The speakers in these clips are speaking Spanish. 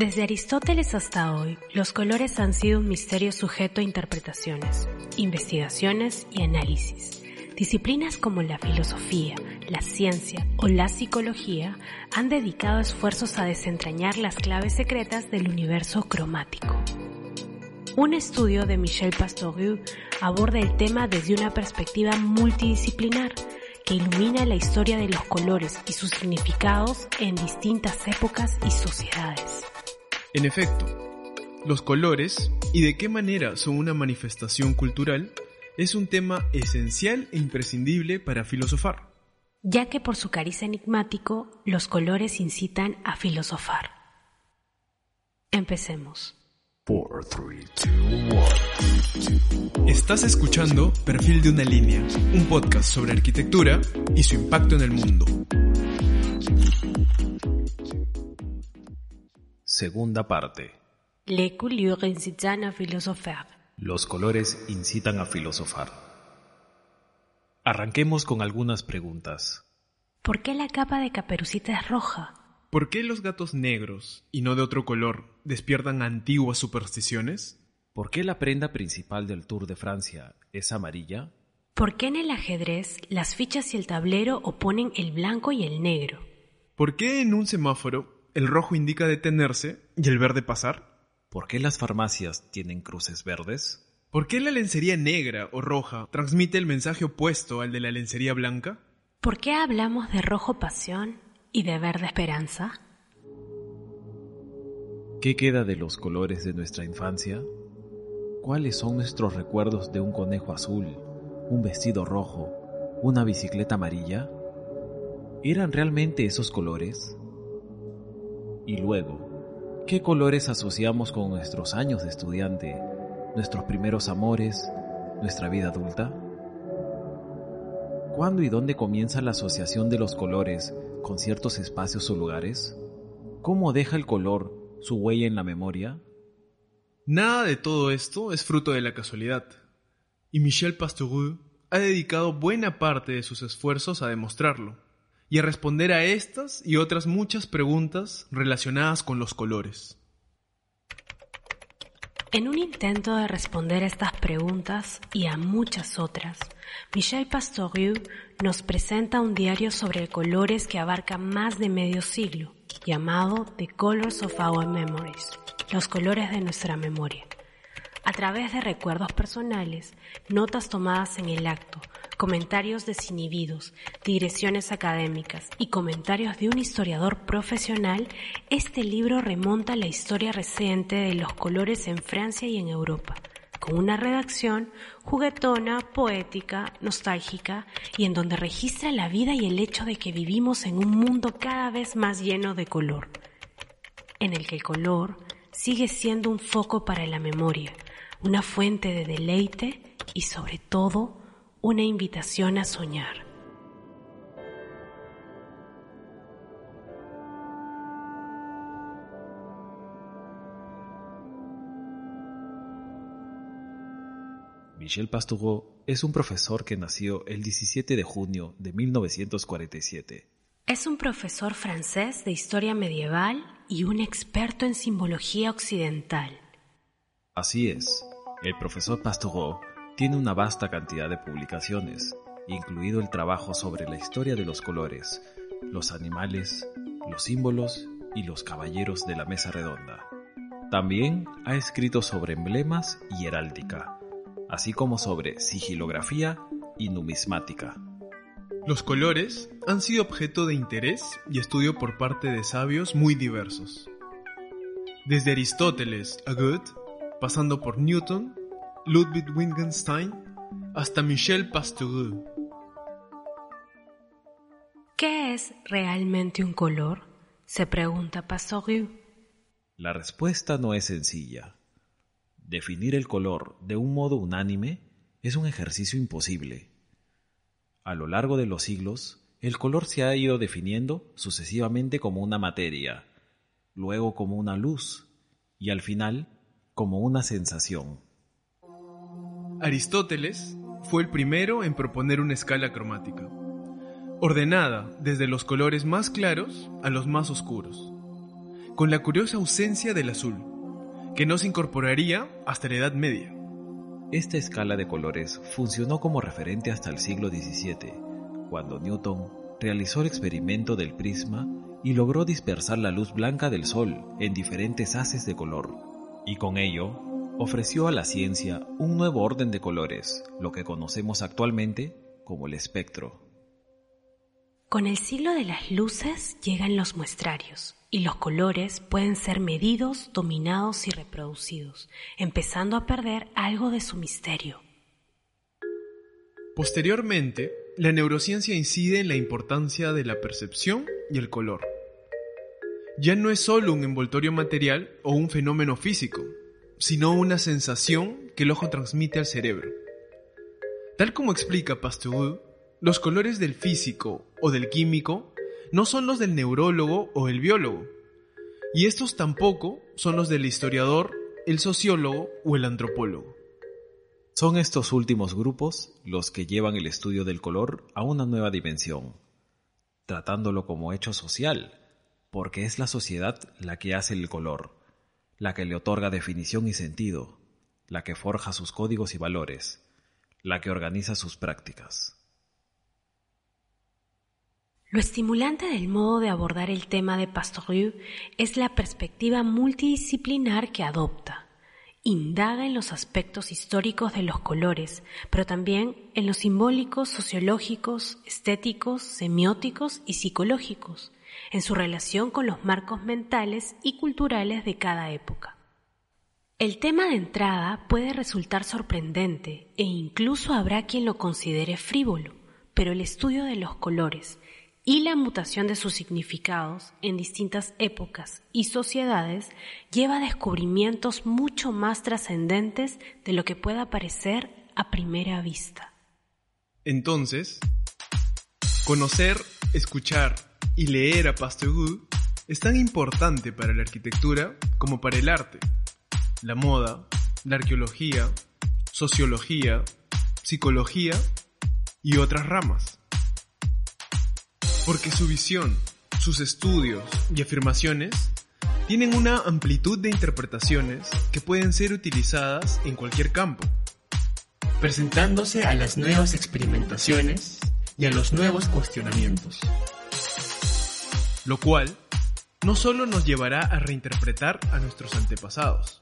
Desde Aristóteles hasta hoy, los colores han sido un misterio sujeto a interpretaciones, investigaciones y análisis. Disciplinas como la filosofía, la ciencia o la psicología han dedicado esfuerzos a desentrañar las claves secretas del universo cromático. Un estudio de Michel Pastoruel aborda el tema desde una perspectiva multidisciplinar que ilumina la historia de los colores y sus significados en distintas épocas y sociedades. En efecto, los colores y de qué manera son una manifestación cultural es un tema esencial e imprescindible para filosofar. Ya que por su cariz enigmático, los colores incitan a filosofar. Empecemos. Estás escuchando Perfil de una línea, un podcast sobre arquitectura y su impacto en el mundo. Segunda parte. Les couleurs à philosopher. Los colores incitan a filosofar. Arranquemos con algunas preguntas. ¿Por qué la capa de caperucita es roja? ¿Por qué los gatos negros, y no de otro color, despiertan antiguas supersticiones? ¿Por qué la prenda principal del Tour de Francia es amarilla? ¿Por qué en el ajedrez las fichas y el tablero oponen el blanco y el negro? ¿Por qué en un semáforo el rojo indica detenerse y el verde pasar? ¿Por qué las farmacias tienen cruces verdes? ¿Por qué la lencería negra o roja transmite el mensaje opuesto al de la lencería blanca? ¿Por qué hablamos de rojo pasión y de verde esperanza? ¿Qué queda de los colores de nuestra infancia? ¿Cuáles son nuestros recuerdos de un conejo azul, un vestido rojo, una bicicleta amarilla? ¿Eran realmente esos colores? Y luego, ¿qué colores asociamos con nuestros años de estudiante, nuestros primeros amores, nuestra vida adulta? ¿Cuándo y dónde comienza la asociación de los colores con ciertos espacios o lugares? ¿Cómo deja el color su huella en la memoria? Nada de todo esto es fruto de la casualidad. Y Michel Pastoureux ha dedicado buena parte de sus esfuerzos a demostrarlo y a responder a estas y otras muchas preguntas relacionadas con los colores. En un intento de responder a estas preguntas y a muchas otras, Michel Pastoureux nos presenta un diario sobre colores que abarca más de medio siglo, llamado The Colors of Our Memories, los colores de nuestra memoria. A través de recuerdos personales, notas tomadas en el acto, comentarios desinhibidos, digresiones académicas y comentarios de un historiador profesional, este libro remonta la historia reciente de los colores en Francia y en Europa, con una redacción juguetona, poética, nostálgica y en donde registra la vida y el hecho de que vivimos en un mundo cada vez más lleno de color, en el que el color sigue siendo un foco para la memoria, una fuente de deleite y sobre todo una invitación a soñar. Michel Pastoureau es un profesor que nació el 17 de junio de 1947. Es un profesor francés de historia medieval y un experto en simbología occidental. Así es, el profesor Pastoureau tiene una vasta cantidad de publicaciones, incluido el trabajo sobre la historia de los colores, los animales, los símbolos y los caballeros de la mesa redonda. También ha escrito sobre emblemas y heráldica, así como sobre sigilografía y numismática. Los colores han sido objeto de interés y estudio por parte de sabios muy diversos. Desde Aristóteles a Goethe, pasando por Newton, Ludwig Wittgenstein hasta Michel Pasteureux. ¿Qué ¿Qué es realmente un color? se pregunta Pastorius. La respuesta no es sencilla. Definir el color de un modo unánime es un ejercicio imposible. A lo largo de los siglos, el color se ha ido definiendo sucesivamente como una materia, luego como una luz y al final como una sensación. Aristóteles fue el primero en proponer una escala cromática, ordenada desde los colores más claros a los más oscuros, con la curiosa ausencia del azul, que no se incorporaría hasta la Edad Media. Esta escala de colores funcionó como referente hasta el siglo XVII, cuando Newton realizó el experimento del prisma y logró dispersar la luz blanca del Sol en diferentes haces de color, y con ello ofreció a la ciencia un nuevo orden de colores, lo que conocemos actualmente como el espectro. Con el siglo de las luces llegan los muestrarios y los colores pueden ser medidos, dominados y reproducidos, empezando a perder algo de su misterio. Posteriormente, la neurociencia incide en la importancia de la percepción y el color. Ya no es solo un envoltorio material o un fenómeno físico, sino una sensación que el ojo transmite al cerebro. Tal como explica Pasteur, los colores del físico o del químico no son los del neurólogo o el biólogo, y estos tampoco son los del historiador, el sociólogo o el antropólogo. Son estos últimos grupos los que llevan el estudio del color a una nueva dimensión, tratándolo como hecho social, porque es la sociedad la que hace el color la que le otorga definición y sentido, la que forja sus códigos y valores, la que organiza sus prácticas. Lo estimulante del modo de abordar el tema de Pastorius es la perspectiva multidisciplinar que adopta. Indaga en los aspectos históricos de los colores, pero también en los simbólicos, sociológicos, estéticos, semióticos y psicológicos, en su relación con los marcos mentales y culturales de cada época. El tema de entrada puede resultar sorprendente e incluso habrá quien lo considere frívolo, pero el estudio de los colores y la mutación de sus significados en distintas épocas y sociedades lleva a descubrimientos mucho más trascendentes de lo que pueda parecer a primera vista. Entonces, conocer, escuchar y leer a Pasteur es tan importante para la arquitectura como para el arte, la moda, la arqueología, sociología, psicología y otras ramas. Porque su visión, sus estudios y afirmaciones tienen una amplitud de interpretaciones que pueden ser utilizadas en cualquier campo. Presentándose a las nuevas experimentaciones y a los nuevos cuestionamientos lo cual no solo nos llevará a reinterpretar a nuestros antepasados,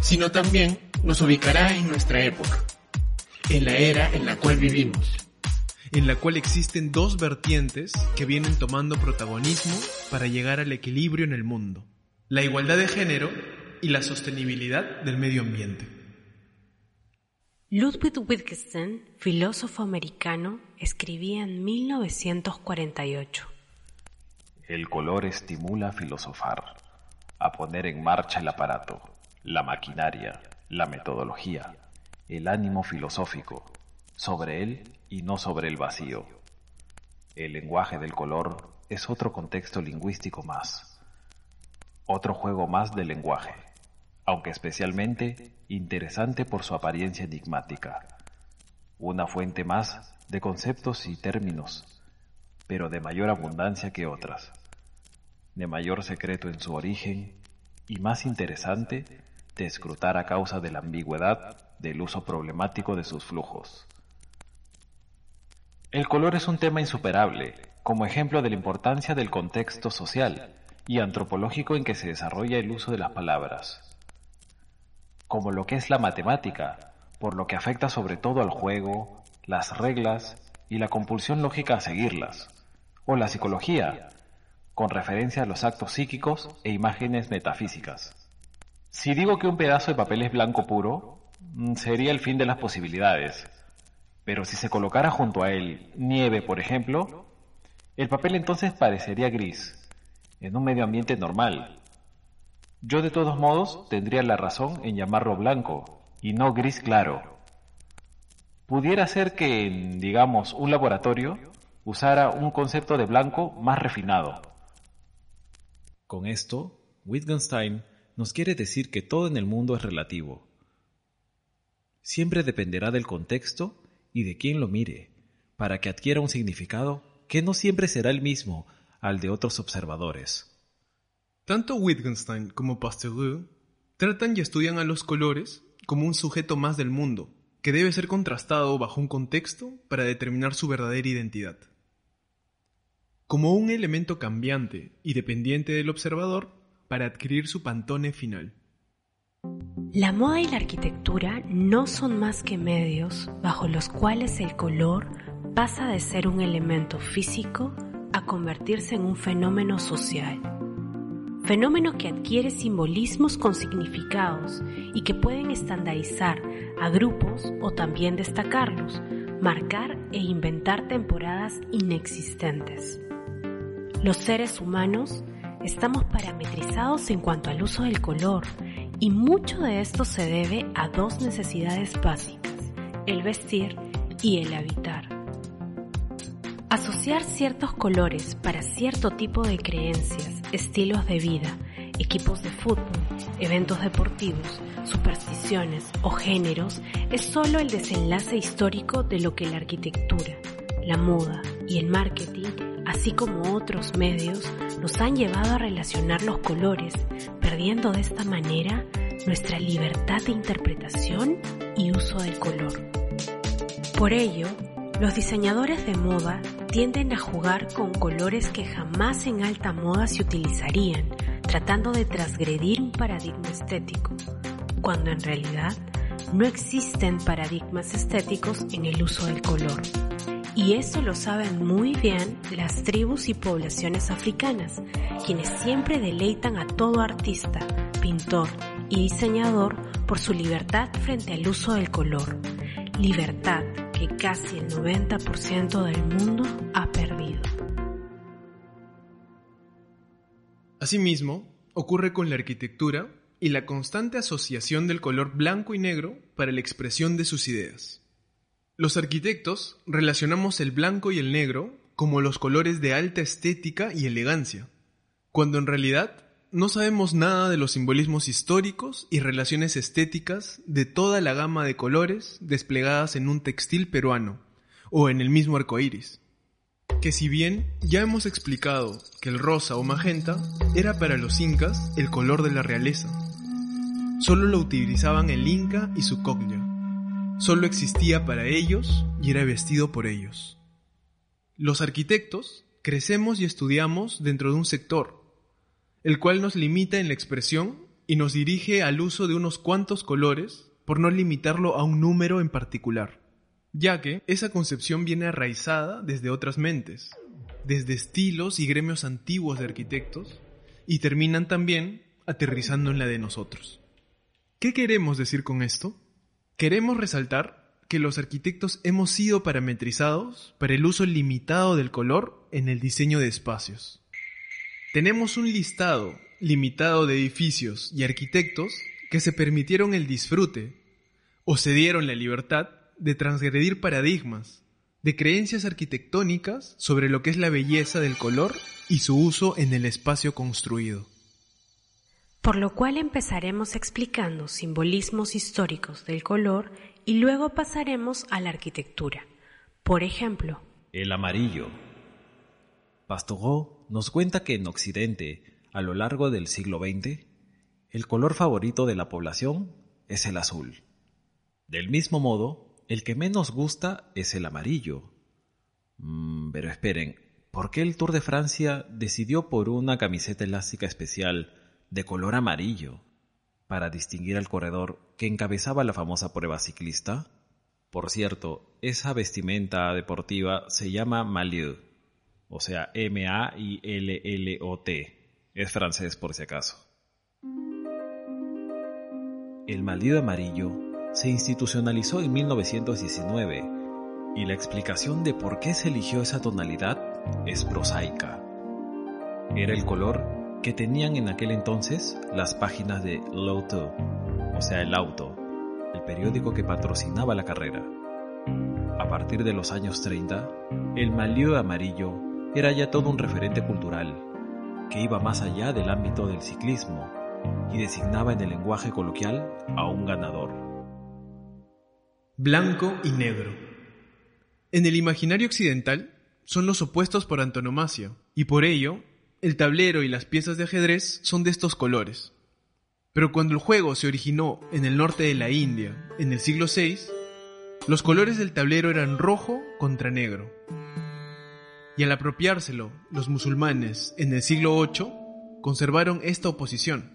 sino también nos ubicará en nuestra época, en la era en la cual vivimos, en la cual existen dos vertientes que vienen tomando protagonismo para llegar al equilibrio en el mundo, la igualdad de género y la sostenibilidad del medio ambiente. Ludwig Wittgenstein, filósofo americano, escribía en 1948. El color estimula a filosofar, a poner en marcha el aparato, la maquinaria, la metodología, el ánimo filosófico, sobre él y no sobre el vacío. El lenguaje del color es otro contexto lingüístico más, otro juego más del lenguaje, aunque especialmente interesante por su apariencia enigmática, una fuente más de conceptos y términos, pero de mayor abundancia que otras de mayor secreto en su origen y más interesante de escrutar a causa de la ambigüedad del uso problemático de sus flujos. El color es un tema insuperable, como ejemplo de la importancia del contexto social y antropológico en que se desarrolla el uso de las palabras, como lo que es la matemática, por lo que afecta sobre todo al juego, las reglas y la compulsión lógica a seguirlas, o la psicología, con referencia a los actos psíquicos e imágenes metafísicas. Si digo que un pedazo de papel es blanco puro, mm, sería el fin de las posibilidades. Pero si se colocara junto a él nieve, por ejemplo, El papel entonces parecería gris, en un medio ambiente normal. Yo de todos modos tendría la razón en llamarlo blanco y no gris claro. Pudiera ser que, digamos, un laboratorio usara un concepto de blanco más refinado. Con esto, Wittgenstein nos quiere decir que todo en el mundo es relativo. Siempre dependerá del contexto y de quién lo mire, para que adquiera un significado que no siempre será el mismo al de otros observadores. Tanto Wittgenstein como Pasteur tratan y estudian a los colores como un sujeto más del mundo, que debe ser contrastado bajo un contexto para determinar su verdadera identidad. Como un elemento cambiante y dependiente del observador para adquirir su pantone final. La moda y la arquitectura no son más que medios bajo los cuales el color pasa de ser un elemento físico a convertirse en un fenómeno social. Fenómeno que adquiere simbolismos con significados y que pueden estandarizar a grupos o también destacarlos, marcar e inventar temporadas inexistentes. Los seres humanos estamos parametrizados en cuanto al uso del color y mucho de esto se debe a dos necesidades básicas, el vestir y el habitar. Asociar ciertos colores para cierto tipo de creencias, estilos de vida, equipos de fútbol, eventos deportivos, supersticiones o géneros es solo el desenlace histórico de lo que la arquitectura, la moda y el marketing así como otros medios, nos han llevado a relacionar los colores, perdiendo de esta manera nuestra libertad de interpretación y uso del color. Por ello, los diseñadores de moda tienden a jugar con colores que jamás en alta moda se utilizarían, tratando de transgredir un paradigma estético, cuando en realidad no existen paradigmas estéticos en el uso del color. Y eso lo saben muy bien las tribus y poblaciones africanas, quienes siempre deleitan a todo artista, pintor y diseñador por su libertad frente al uso del color. Libertad que casi el 90% del mundo ha perdido. Asimismo, ocurre con la arquitectura y la constante asociación del color blanco y negro para la expresión de sus ideas. Los arquitectos relacionamos el blanco y el negro como los colores de alta estética y elegancia, cuando en realidad no sabemos nada de los simbolismos históricos y relaciones estéticas de toda la gama de colores desplegadas en un textil peruano o en el mismo arco iris. Que si bien ya hemos explicado que el rosa o magenta era para los incas el color de la realeza, solo lo utilizaban el inca y su coglia solo existía para ellos y era vestido por ellos. Los arquitectos crecemos y estudiamos dentro de un sector, el cual nos limita en la expresión y nos dirige al uso de unos cuantos colores por no limitarlo a un número en particular, ya que esa concepción viene arraizada desde otras mentes, desde estilos y gremios antiguos de arquitectos, y terminan también aterrizando en la de nosotros. ¿Qué queremos decir con esto? Queremos resaltar que los arquitectos hemos sido parametrizados para el uso limitado del color en el diseño de espacios. Tenemos un listado limitado de edificios y arquitectos que se permitieron el disfrute o se dieron la libertad de transgredir paradigmas, de creencias arquitectónicas sobre lo que es la belleza del color y su uso en el espacio construido por lo cual empezaremos explicando simbolismos históricos del color y luego pasaremos a la arquitectura. Por ejemplo, el amarillo. Pastoreau nos cuenta que en Occidente, a lo largo del siglo XX, el color favorito de la población es el azul. Del mismo modo, el que menos gusta es el amarillo. Mm, pero esperen, ¿por qué el Tour de Francia decidió por una camiseta elástica especial de color amarillo para distinguir al corredor que encabezaba la famosa prueba ciclista? Por cierto, esa vestimenta deportiva se llama Malieu, o sea, M-A-I-L-L-O-T. Es francés por si acaso. El Malieu amarillo se institucionalizó en 1919 y la explicación de por qué se eligió esa tonalidad es prosaica. Era el color que tenían en aquel entonces las páginas de L'Auto, o sea, el auto, el periódico que patrocinaba la carrera. A partir de los años 30, el malieu amarillo era ya todo un referente cultural, que iba más allá del ámbito del ciclismo y designaba en el lenguaje coloquial a un ganador. Blanco y negro. En el imaginario occidental son los opuestos por antonomasia, y por ello, el tablero y las piezas de ajedrez son de estos colores. Pero cuando el juego se originó en el norte de la India, en el siglo VI, los colores del tablero eran rojo contra negro. Y al apropiárselo los musulmanes en el siglo VIII, conservaron esta oposición.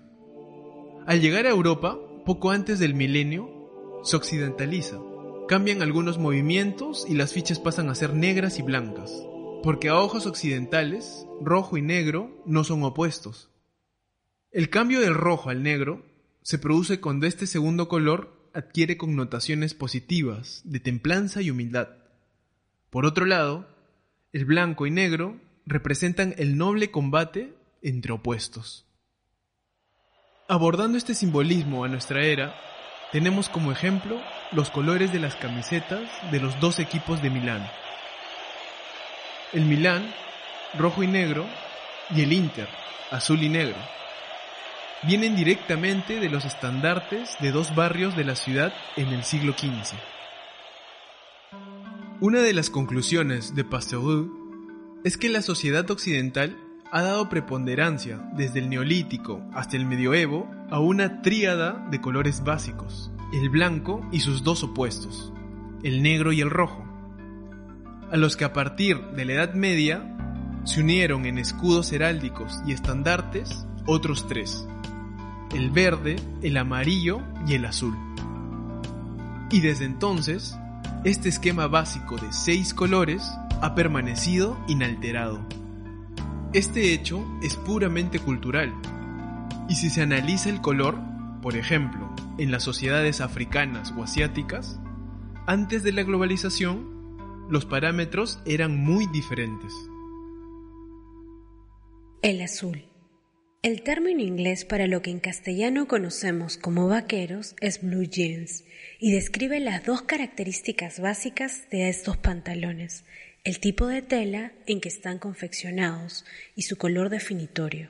Al llegar a Europa, poco antes del milenio, se occidentaliza. Cambian algunos movimientos y las fichas pasan a ser negras y blancas, porque a ojos occidentales, rojo y negro no son opuestos. El cambio del rojo al negro se produce cuando este segundo color adquiere connotaciones positivas de templanza y humildad. Por otro lado, el blanco y negro representan el noble combate entre opuestos. Abordando este simbolismo a nuestra era, tenemos como ejemplo los colores de las camisetas de los dos equipos de Milán. El Milán, rojo y negro, y el Inter, azul y negro. Vienen directamente de los estandartes de dos barrios de la ciudad en el siglo XV. Una de las conclusiones de Pasteur es que la sociedad occidental ha dado preponderancia desde el neolítico hasta el medioevo a una tríada de colores básicos, el blanco y sus dos opuestos, el negro y el rojo, a los que a partir de la Edad Media se unieron en escudos heráldicos y estandartes otros tres, el verde, el amarillo y el azul. Y desde entonces, este esquema básico de seis colores ha permanecido inalterado. Este hecho es puramente cultural, y si se analiza el color, por ejemplo, en las sociedades africanas o asiáticas, antes de la globalización, los parámetros eran muy diferentes. El azul. El término inglés para lo que en castellano conocemos como vaqueros es blue jeans y describe las dos características básicas de estos pantalones, el tipo de tela en que están confeccionados y su color definitorio.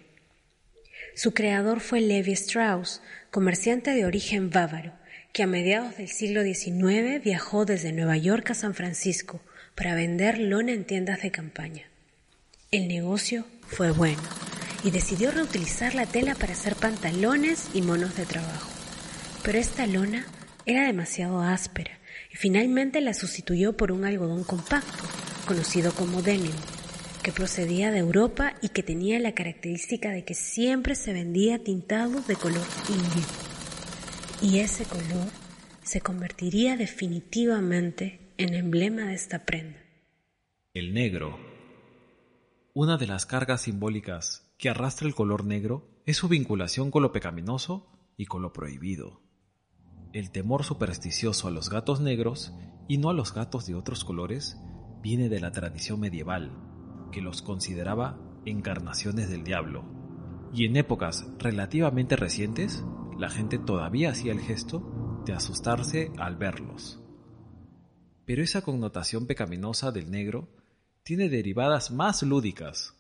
Su creador fue Levi Strauss, comerciante de origen bávaro, que a mediados del siglo XIX viajó desde Nueva York a San Francisco para vender lona en tiendas de campaña. El negocio fue bueno y decidió reutilizar la tela para hacer pantalones y monos de trabajo. Pero esta lona era demasiado áspera y finalmente la sustituyó por un algodón compacto, conocido como denim, que procedía de Europa y que tenía la característica de que siempre se vendía tintado de color indio. Y ese color se convertiría definitivamente en emblema de esta prenda. El negro. Una de las cargas simbólicas que arrastra el color negro es su vinculación con lo pecaminoso y con lo prohibido. El temor supersticioso a los gatos negros y no a los gatos de otros colores viene de la tradición medieval, que los consideraba encarnaciones del diablo. Y en épocas relativamente recientes, la gente todavía hacía el gesto de asustarse al verlos. Pero esa connotación pecaminosa del negro tiene derivadas más lúdicas.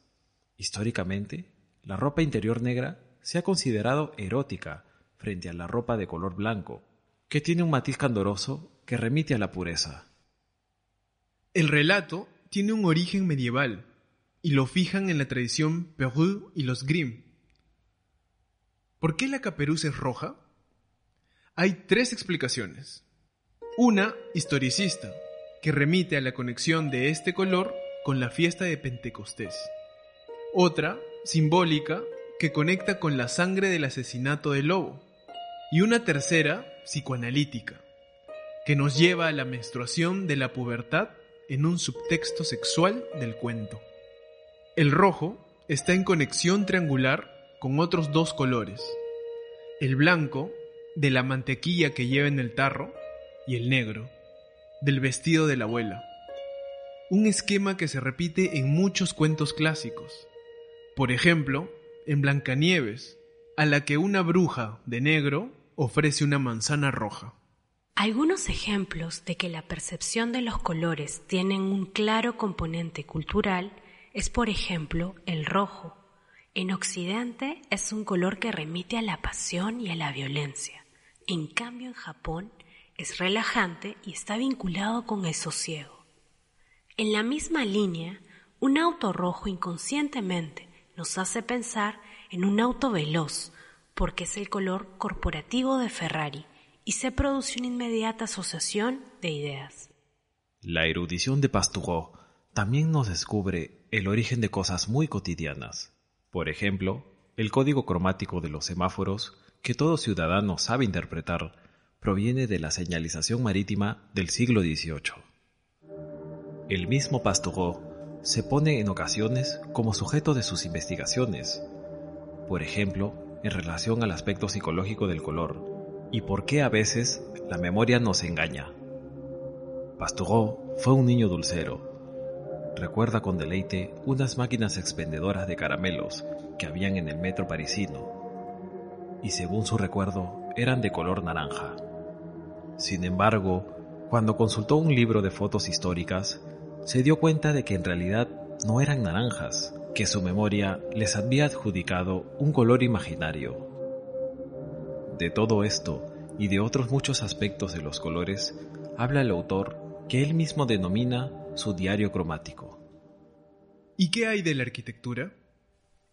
Históricamente, la ropa interior negra se ha considerado erótica frente a la ropa de color blanco, que tiene un matiz candoroso que remite a la pureza. El relato tiene un origen medieval y lo fijan en la tradición Perú y los Grimm. ¿Por qué la caperuz es roja? Hay tres explicaciones. Una historicista, que remite a la conexión de este color con la fiesta de Pentecostés. Otra, simbólica, que conecta con la sangre del asesinato del lobo. Y una tercera, psicoanalítica, que nos lleva a la menstruación de la pubertad en un subtexto sexual del cuento. El rojo está en conexión triangular con otros dos colores, el blanco de la mantequilla que lleva en el tarro y el negro del vestido de la abuela. un esquema que se repite en muchos cuentos clásicos. Por ejemplo, en Blancanieves, a la que una bruja de negro ofrece una manzana roja. Algunos ejemplos de que la percepción de los colores tienen un claro componente cultural es, por ejemplo, el rojo. En Occidente es un color que remite a la pasión y a la violencia. En cambio, en Japón es relajante y está vinculado con el sosiego. En la misma línea, un auto rojo inconscientemente nos hace pensar en un auto veloz, porque es el color corporativo de Ferrari y se produce una inmediata asociación de ideas. La erudición de Pastoureau también nos descubre el origen de cosas muy cotidianas. Por ejemplo, el código cromático de los semáforos, que todo ciudadano sabe interpretar, proviene de la señalización marítima del siglo XVIII. El mismo Pastoureau se pone en ocasiones como sujeto de sus investigaciones, por ejemplo, en relación al aspecto psicológico del color, y por qué a veces la memoria nos engaña. Pastoureau fue un niño dulcero. Recuerda con deleite unas máquinas expendedoras de caramelos que habían en el metro parisino, y según su recuerdo eran de color naranja. Sin embargo, cuando consultó un libro de fotos históricas, se dio cuenta de que en realidad no eran naranjas, que su memoria les había adjudicado un color imaginario. De todo esto y de otros muchos aspectos de los colores, habla el autor que él mismo denomina su diario cromático. ¿Y qué hay de la arquitectura?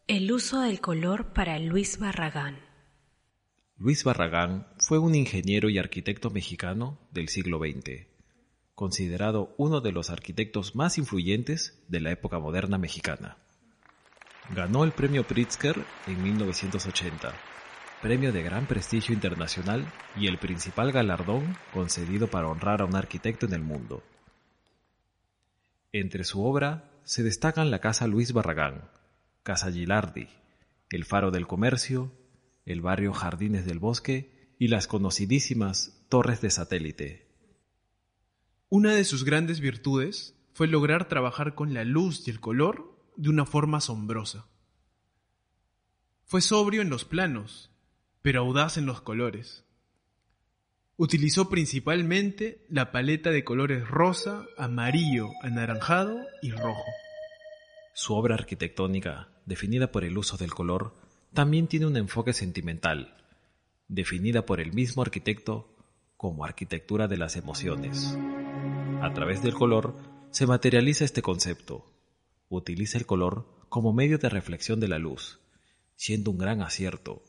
El uso del color para Luis Barragán. Luis Barragán fue un ingeniero y arquitecto mexicano del siglo XX, considerado uno de los arquitectos más influyentes de la época moderna mexicana. Ganó el premio Pritzker en 1980, premio de gran prestigio internacional y el principal galardón concedido para honrar a un arquitecto en el mundo. Entre su obra se destacan la Casa Luis Barragán, Casa Gilardi, el Faro del Comercio, el barrio Jardines del Bosque y las conocidísimas Torres de Satélite. Una de sus grandes virtudes fue lograr trabajar con la luz y el color de una forma asombrosa. Fue sobrio en los planos, pero audaz en los colores. Utilizó principalmente la paleta de colores rosa, amarillo, anaranjado y rojo. Su obra arquitectónica, definida por el uso del color, también tiene un enfoque sentimental, definida por el mismo arquitecto como arquitectura de las emociones. A través del color se materializa este concepto, utiliza el color como medio de reflexión de la luz, siendo un gran acierto,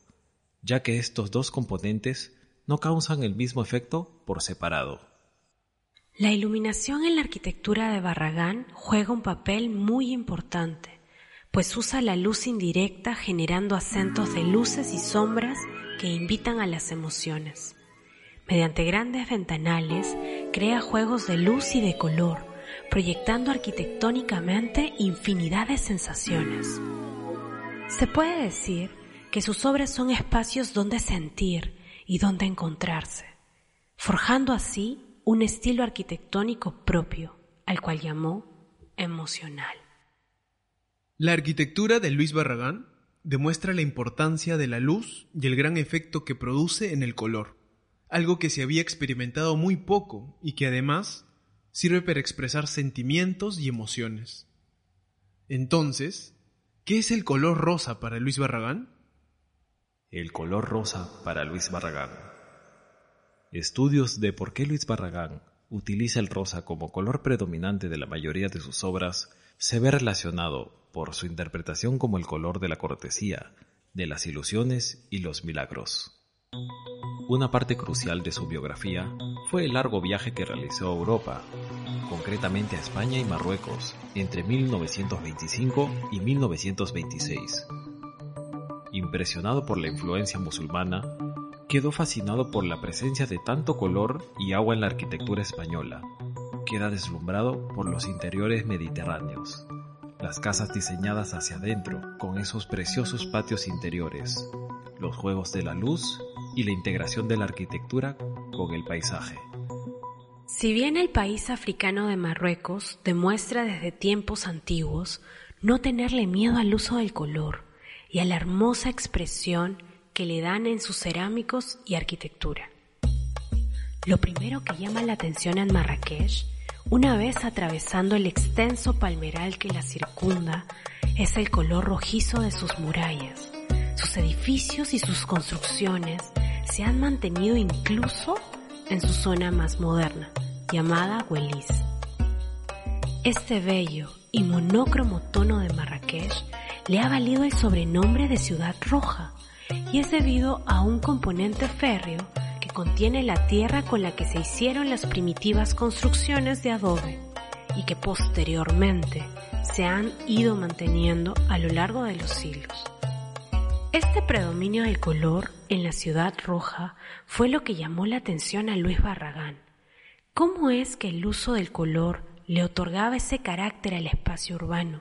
ya que estos dos componentes no causan el mismo efecto por separado. La iluminación en la arquitectura de Barragán juega un papel muy importante, pues usa la luz indirecta generando acentos de luces y sombras que invitan a las emociones. Mediante grandes ventanales crea juegos de luz y de color, proyectando arquitectónicamente infinidad de sensaciones. Se puede decir que sus obras son espacios donde sentir y donde encontrarse, forjando así un estilo arquitectónico propio, al cual llamó emocional. La arquitectura de Luis Barragán demuestra la importancia de la luz y el gran efecto que produce en el color, algo que se había experimentado muy poco y que además sirve para expresar sentimientos y emociones. Entonces, ¿qué es el color rosa para Luis Barragán? El color rosa para Luis Barragán. Estudios de por qué Luis Barragán utiliza el rosa como color predominante de la mayoría de sus obras se ve relacionado por su interpretación como el color de la cortesía, de las ilusiones y los milagros. Una parte crucial de su biografía fue el largo viaje que realizó a Europa, concretamente a España y Marruecos, entre 1925 y 1926. Impresionado por la influencia musulmana, quedó fascinado por la presencia de tanto color y agua en la arquitectura española. Queda deslumbrado por los interiores mediterráneos, las casas diseñadas hacia adentro, con esos preciosos patios interiores, los juegos de la luz y la integración de la arquitectura con el paisaje. Si bien el país africano de Marruecos demuestra desde tiempos antiguos no tenerle miedo al uso del color y a la hermosa expresión que le dan en sus cerámicos y arquitectura. Lo primero que llama la atención en Marrakech, una vez atravesando el extenso palmeral que la circunda, es el color rojizo de sus murallas. Sus edificios y sus construcciones se han mantenido incluso en su zona más moderna, llamada Hueliz. Este bello y monócromo tono de Marrakech le ha valido el sobrenombre de Ciudad Roja y es debido a un componente férreo que contiene la tierra con la que se hicieron las primitivas construcciones de adobe y que posteriormente se han ido manteniendo a lo largo de los siglos. Este predominio del color en la ciudad roja fue lo que llamó la atención a Luis Barragán. ¿Cómo es que el uso del color le otorgaba ese carácter al espacio urbano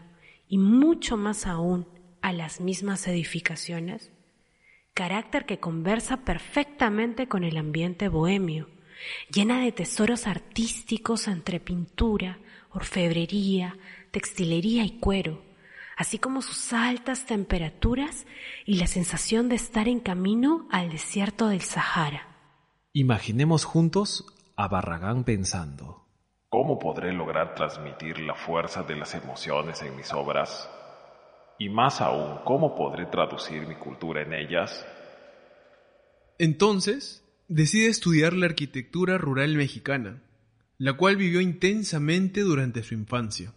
y mucho más aún a las mismas edificaciones? Carácter que conversa perfectamente con el ambiente bohemio, llena de tesoros artísticos entre pintura, orfebrería, textilería y cuero, así como sus altas temperaturas y la sensación de estar en camino al desierto del Sahara. Imaginemos juntos a Barragán pensando. ¿Cómo podré lograr transmitir la fuerza de las emociones en mis obras? Y más aún, ¿cómo podré traducir mi cultura en ellas? Entonces, decide estudiar la arquitectura rural mexicana, la cual vivió intensamente durante su infancia.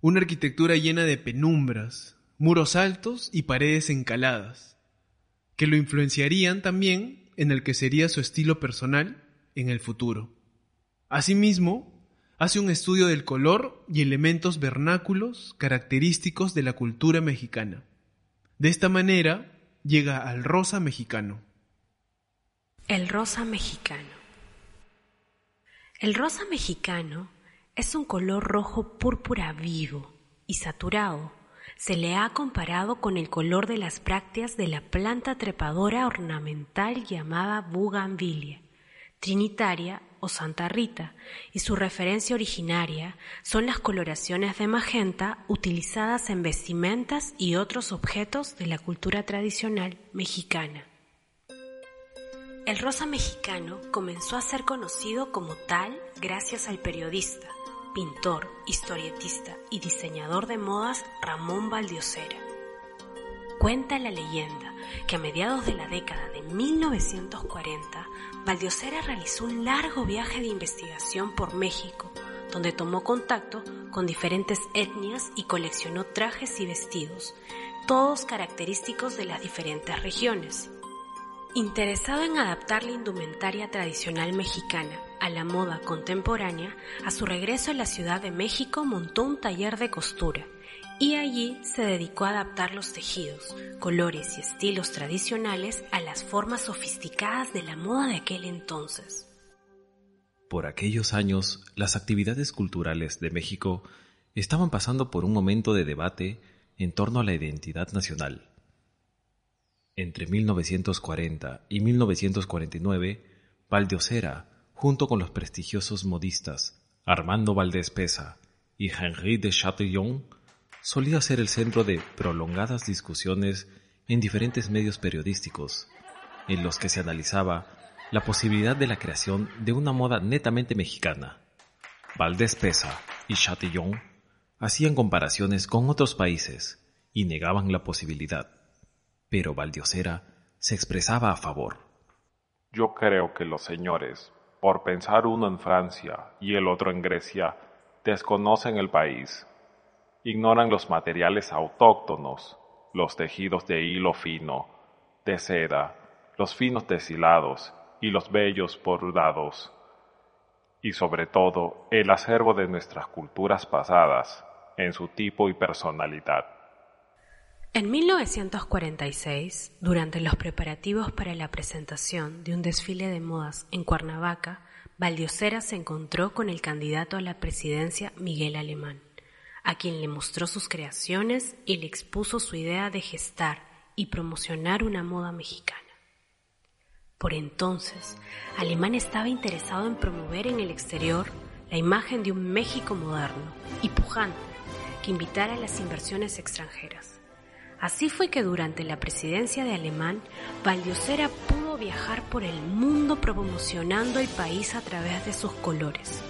Una arquitectura llena de penumbras, muros altos y paredes encaladas, que lo influenciarían también en el que sería su estilo personal en el futuro. Asimismo, hace un estudio del color y elementos vernáculos característicos de la cultura mexicana. De esta manera, llega al rosa mexicano. El rosa mexicano. El rosa mexicano es un color rojo púrpura vivo y saturado. Se le ha comparado con el color de las brácteas de la planta trepadora ornamental llamada bugambilia, trinitaria o Santa Rita, y su referencia originaria son las coloraciones de magenta utilizadas en vestimentas y otros objetos de la cultura tradicional mexicana. El rosa mexicano comenzó a ser conocido como tal gracias al periodista, pintor, historietista y diseñador de modas Ramón Valdiosera. Cuenta la leyenda que a mediados de la década de 1940, Valdiosera realizó un largo viaje de investigación por México, donde tomó contacto con diferentes etnias y coleccionó trajes y vestidos, todos característicos de las diferentes regiones. Interesado en adaptar la indumentaria tradicional mexicana a la moda contemporánea, a su regreso a la Ciudad de México montó un taller de costura y allí se dedicó a adaptar los tejidos, colores y estilos tradicionales a las formas sofisticadas de la moda de aquel entonces. Por aquellos años, las actividades culturales de México estaban pasando por un momento de debate en torno a la identidad nacional. Entre 1940 y 1949, Valdiosera junto con los prestigiosos modistas Armando Valdés Pesa y Henri de Chatillon, solía ser el centro de prolongadas discusiones en diferentes medios periodísticos, en los que se analizaba la posibilidad de la creación de una moda netamente mexicana. Valdés Pesa y Chatillon hacían comparaciones con otros países y negaban la posibilidad, pero Valdiosera se expresaba a favor. Yo creo que los señores por pensar uno en Francia y el otro en Grecia, desconocen el país, ignoran los materiales autóctonos, los tejidos de hilo fino, de seda, los finos deshilados y los bellos bordados, y sobre todo el acervo de nuestras culturas pasadas en su tipo y personalidad. En 1946, durante los preparativos para la presentación de un desfile de modas en Cuernavaca, Valdiosera se encontró con el candidato a la presidencia Miguel Alemán, a quien le mostró sus creaciones y le expuso su idea de gestar y promocionar una moda mexicana. Por entonces, Alemán estaba interesado en promover en el exterior la imagen de un México moderno y pujante que invitara a las inversiones extranjeras. Así fue que durante la presidencia de Alemán, Valdiosera pudo viajar por el mundo promocionando el país a través de sus colores.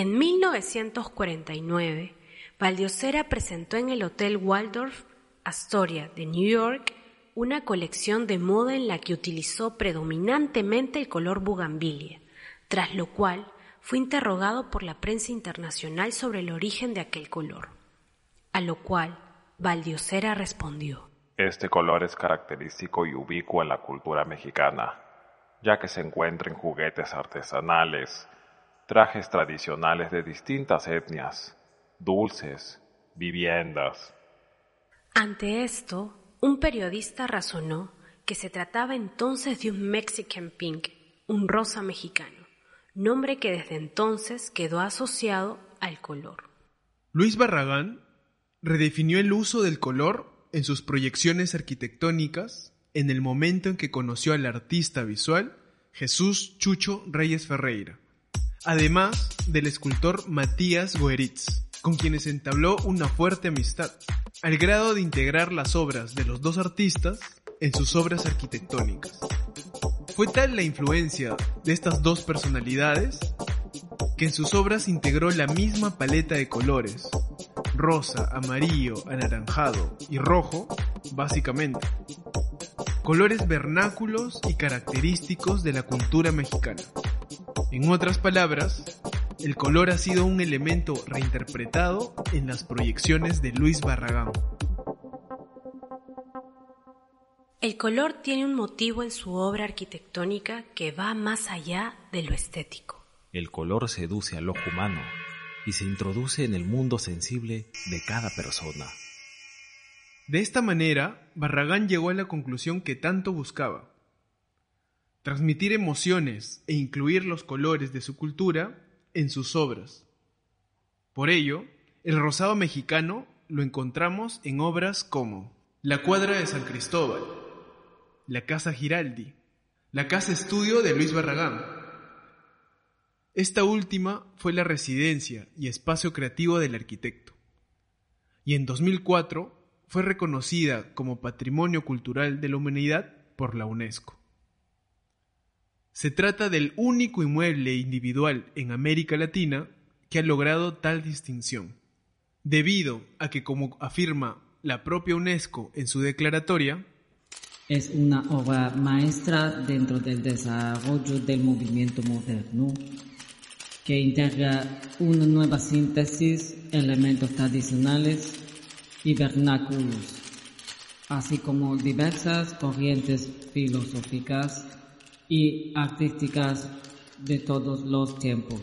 En 1949, Valdiosera presentó en el Hotel Waldorf Astoria de New York una colección de moda en la que utilizó predominantemente el color bugambilia, tras lo cual fue interrogado por la prensa internacional sobre el origen de aquel color, a lo cual Valdiosera respondió. Este color es característico y ubicuo en la cultura mexicana, ya que se encuentra en juguetes artesanales, trajes tradicionales de distintas etnias, dulces, viviendas. Ante esto, un periodista razonó que se trataba entonces de un Mexican Pink, un rosa mexicano, nombre que desde entonces quedó asociado al color. Luis Barragán redefinió el uso del color en sus proyecciones arquitectónicas en el momento en que conoció al artista visual Jesús Chucho Reyes Ferreira, además del escultor Matías Goeritz, con quienes entabló una fuerte amistad al grado de integrar las obras de los dos artistas en sus obras arquitectónicas. Fue tal la influencia de estas dos personalidades que en sus obras integró la misma paleta de colores, rosa, amarillo, anaranjado y rojo, básicamente. Colores vernáculos y característicos de la cultura mexicana. En otras palabras, el color ha sido un elemento reinterpretado en las proyecciones de Luis Barragán. El color tiene un motivo en su obra arquitectónica que va más allá de lo estético. El color seduce al ojo humano y se introduce en el mundo sensible de cada persona. De esta manera, Barragán llegó a la conclusión que tanto buscaba. Transmitir emociones e incluir los colores de su cultura en sus obras. Por ello, el rosado mexicano lo encontramos en obras como La cuadra de San Cristóbal, La Casa Giraldi, La Casa Estudio de Luis Barragán. Esta última fue la residencia y espacio creativo del arquitecto. Y en 2004 fue reconocida como Patrimonio Cultural de la Humanidad por la UNESCO. Se trata del único inmueble individual en América Latina que ha logrado tal distinción, debido a que, como afirma la propia UNESCO en su declaratoria, es una obra maestra dentro del desarrollo del movimiento moderno que integra una nueva síntesis, elementos tradicionales y vernáculos, así como diversas corrientes filosóficas y artísticas de todos los tiempos.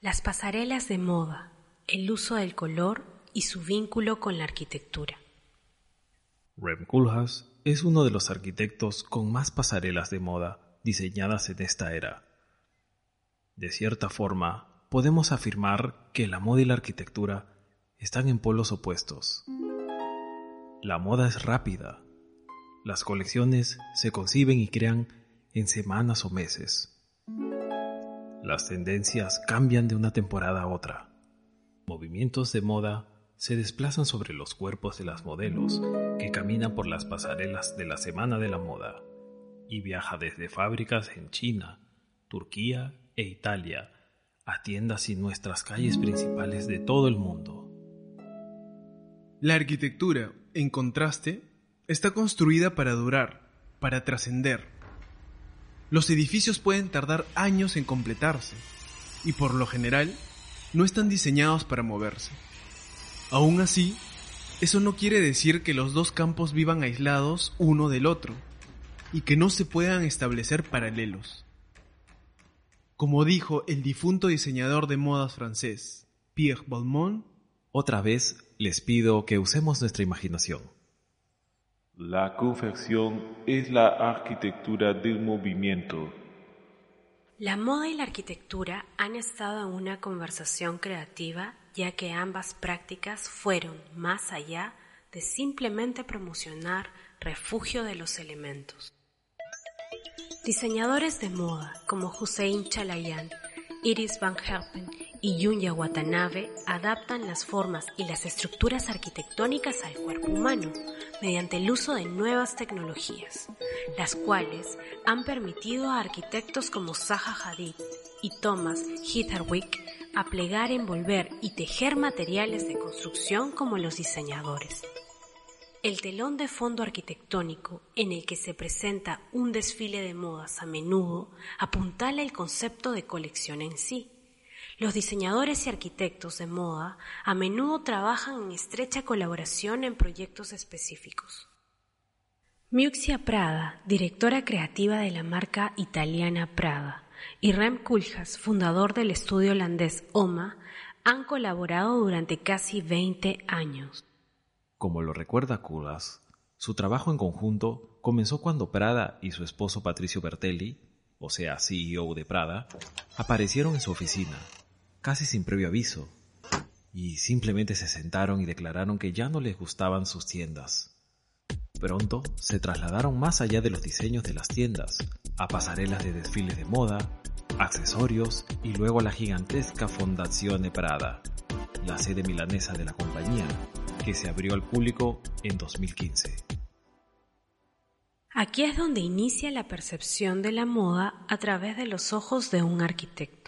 Las pasarelas de moda, el uso del color y su vínculo con la arquitectura. Rem Koolhaas es uno de los arquitectos con más pasarelas de moda diseñadas en esta era. De cierta forma, podemos afirmar que la moda y la arquitectura están en polos opuestos. La moda es rápida, las colecciones se conciben y crean en semanas o meses. Las tendencias cambian de una temporada a otra. Movimientos de moda se desplazan sobre los cuerpos de las modelos que caminan por las pasarelas de la Semana de la Moda y viaja desde fábricas en China, Turquía e Italia a tiendas y nuestras calles principales de todo el mundo. La arquitectura, en contraste, está construida para durar, para trascender. Los edificios pueden tardar años en completarse y por lo general no están diseñados para moverse. Aún así, eso no quiere decir que los dos campos vivan aislados uno del otro y que no se puedan establecer paralelos. Como dijo el difunto diseñador de modas francés, Pierre Balmain, otra vez les pido que usemos nuestra imaginación. La confección es la arquitectura del movimiento. La moda y la arquitectura han estado en una conversación creativa ya que ambas prácticas fueron más allá de simplemente promocionar refugio de los elementos. Diseñadores de moda como Hussein Chalayan, Iris Van Herpen y Yunya Watanabe adaptan las formas y las estructuras arquitectónicas al cuerpo humano mediante el uso de nuevas tecnologías, las cuales han permitido a arquitectos como Zaha Hadid y Thomas Heatherwick a plegar, envolver y tejer materiales de construcción como los diseñadores. El telón de fondo arquitectónico en el que se presenta un desfile de modas a menudo apuntala el concepto de colección en sí. Los diseñadores y arquitectos de moda a menudo trabajan en estrecha colaboración en proyectos específicos. Miuxia Prada, directora creativa de la marca italiana Prada, y Rem Koolhaas, fundador del estudio holandés OMA, han colaborado durante casi 20 años. Como lo recuerda Kulas, su trabajo en conjunto comenzó cuando Prada y su esposo Patricio Bertelli, o sea, CEO de Prada, aparecieron en su oficina, casi sin previo aviso, y simplemente se sentaron y declararon que ya no les gustaban sus tiendas. Pronto se trasladaron más allá de los diseños de las tiendas, a pasarelas de desfiles de moda, accesorios y luego a la gigantesca Fondazione Prada, la sede milanesa de la compañía, que se abrió al público en 2015. Aquí es donde inicia la percepción de la moda a través de los ojos de un arquitecto.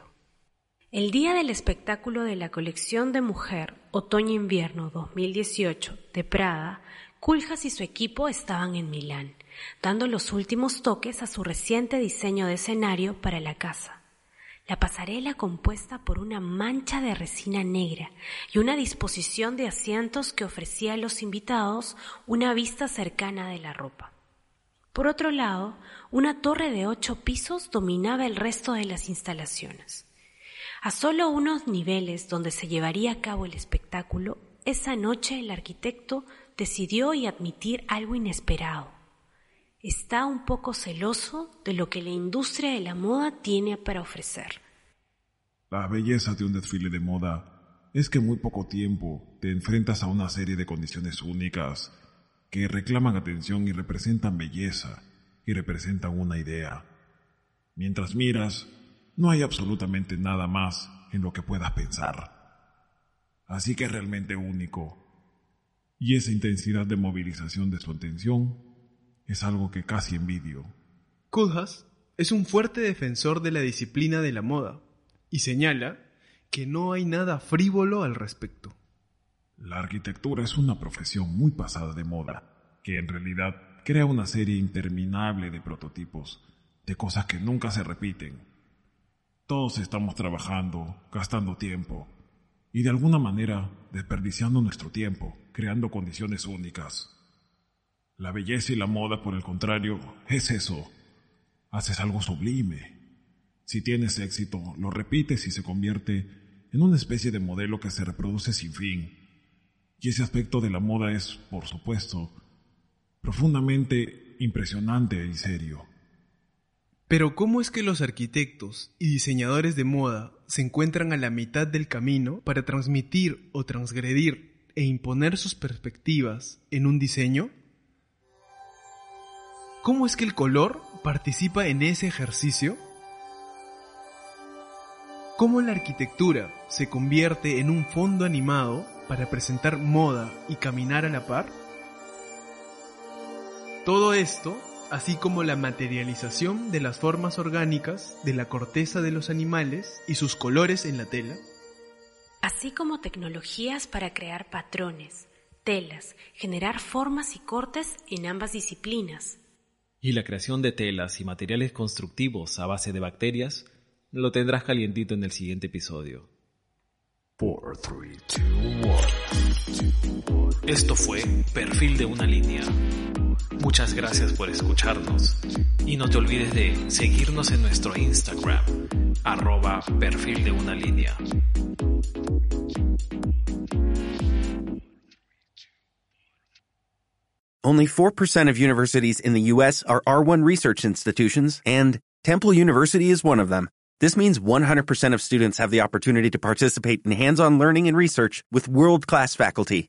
El día del espectáculo de la colección de mujer Otoño-Invierno 2018 de Prada, Kuljas y su equipo estaban en Milán, dando los últimos toques a su reciente diseño de escenario para la casa la pasarela compuesta por una mancha de resina negra y una disposición de asientos que ofrecía a los invitados una vista cercana de la ropa. Por otro lado, una torre de ocho pisos dominaba el resto de las instalaciones. A solo unos niveles donde se llevaría a cabo el espectáculo, esa noche el arquitecto decidió y admitir algo inesperado está un poco celoso de lo que la industria de la moda tiene para ofrecer. La belleza de un desfile de moda es que en muy poco tiempo te enfrentas a una serie de condiciones únicas que reclaman atención y representan belleza y representan una idea. Mientras miras, no hay absolutamente nada más en lo que puedas pensar. Así que es realmente único. Y esa intensidad de movilización de su atención es algo que casi envidio. Kudhas es un fuerte defensor de la disciplina de la moda y señala que no hay nada frívolo al respecto. La arquitectura es una profesión muy pasada de moda, que en realidad crea una serie interminable de prototipos, de cosas que nunca se repiten. Todos estamos trabajando, gastando tiempo, y de alguna manera desperdiciando nuestro tiempo, creando condiciones únicas. La belleza y la moda, por el contrario, es eso. Haces algo sublime. Si tienes éxito, lo repites y se convierte en una especie de modelo que se reproduce sin fin. Y ese aspecto de la moda es, por supuesto, profundamente impresionante y serio. Pero ¿cómo es que los arquitectos y diseñadores de moda se encuentran a la mitad del camino para transmitir o transgredir e imponer sus perspectivas en un diseño? ¿Cómo es que el color participa en ese ejercicio? ¿Cómo la arquitectura se convierte en un fondo animado para presentar moda y caminar a la par? Todo esto, así como la materialización de las formas orgánicas de la corteza de los animales y sus colores en la tela, así como tecnologías para crear patrones, telas, generar formas y cortes en ambas disciplinas, y la creación de telas y materiales constructivos a base de bacterias lo tendrás calientito en el siguiente episodio. Esto fue Perfil de una línea. Muchas gracias por escucharnos y no te olvides de seguirnos en nuestro Instagram, arroba perfil de una línea. Only 4% of universities in the U.S. are R1 research institutions, and Temple University is one of them. This means 100% of students have the opportunity to participate in hands-on learning and research with world-class faculty.